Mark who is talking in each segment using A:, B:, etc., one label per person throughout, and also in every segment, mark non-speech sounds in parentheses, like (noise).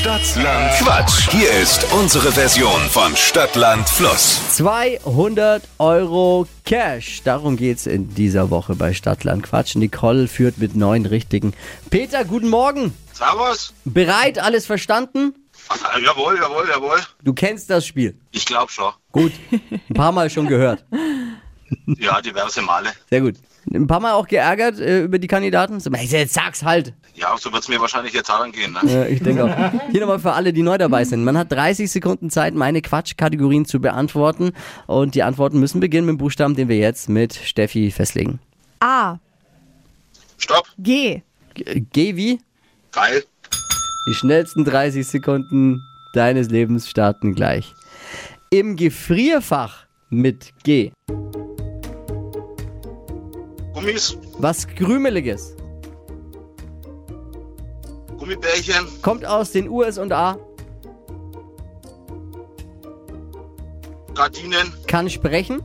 A: Stadtland Quatsch. Hier ist unsere Version von Stadtland Fluss.
B: 200 Euro Cash. Darum geht's in dieser Woche bei Stadtland Quatsch. Nicole führt mit neun richtigen. Peter, guten Morgen.
C: Servus.
B: Bereit? Alles verstanden?
C: Ah, jawohl, jawohl, jawohl.
B: Du kennst das Spiel.
C: Ich glaube schon.
B: Gut. Ein paar Mal schon gehört. (laughs)
C: Ja, diverse Male.
B: Sehr gut. Ein paar Mal auch geärgert äh, über die Kandidaten. So, Jetzt sag's halt.
C: Ja, so wird es mir wahrscheinlich jetzt angehen. Ne?
B: Ja, ich denke auch. Hier nochmal für alle, die neu dabei sind. Man hat 30 Sekunden Zeit, meine Quatschkategorien zu beantworten. Und die Antworten müssen beginnen mit dem Buchstaben, den wir jetzt mit Steffi festlegen.
D: A.
C: Stopp.
D: G.
B: G Geh wie?
C: Geil.
B: Die schnellsten 30 Sekunden deines Lebens starten gleich. Im Gefrierfach mit G.
C: Gummis,
B: Was Krümeliges.
C: Gummibärchen,
B: Kommt aus den USA.
C: Gardinen,
B: Kann sprechen.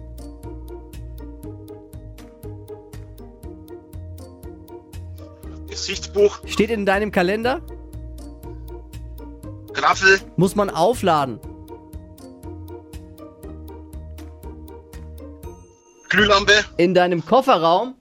C: Gesichtsbuch,
B: Steht in deinem Kalender.
C: Graffel,
B: Muss man aufladen.
C: Glühlampe,
B: In deinem Kofferraum.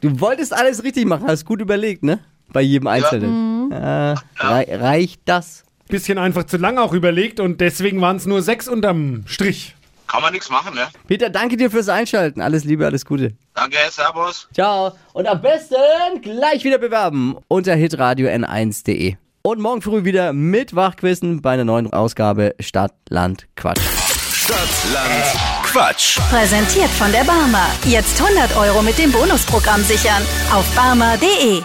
B: Du wolltest alles richtig machen. Hast gut überlegt, ne? Bei jedem Einzelnen. Äh, rei reicht das?
E: Bisschen einfach zu lang auch überlegt und deswegen waren es nur sechs unterm Strich.
C: kann man nichts machen, ne?
B: Peter, danke dir fürs Einschalten. Alles Liebe, alles Gute.
C: Danke, Servus.
B: Ciao. Und am besten gleich wieder bewerben unter hitradio n1.de. Und morgen früh wieder mit Wachquissen bei einer neuen Ausgabe Stadt, Land, Quatsch.
A: Stadtland Quatsch.
F: Präsentiert von der Barmer. Jetzt 100 Euro mit dem Bonusprogramm sichern. Auf barmer.de.